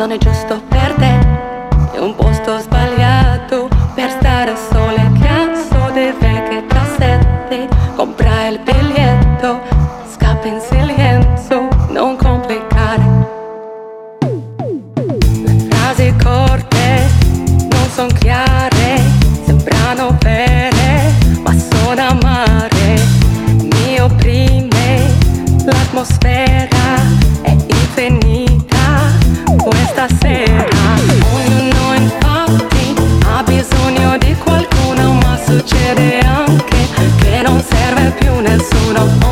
non è giusto per te. È un posto sbagliato per stare sole. Cazzo di vecchie cassette. Compra il biglietto, scappa in silenzio, non complicare. Le frasi corte non sono chiare, sembrano vere, ma sono amare. Mi opprime l'atmosfera, anche che non serve più nessuno.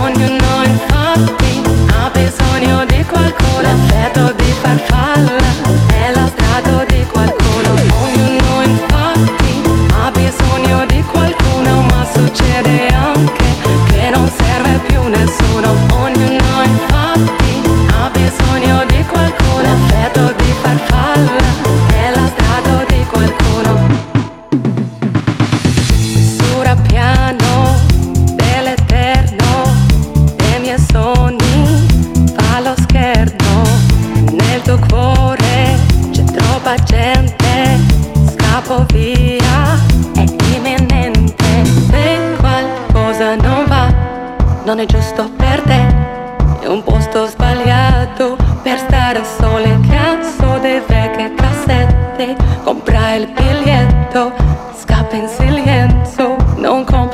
scappo via, è imminente. Se qualcosa non va, non è giusto per te. È un posto sbagliato per stare sole. Cazzo di vecchie cassette, compra il biglietto, scappa in silenzio, non compra.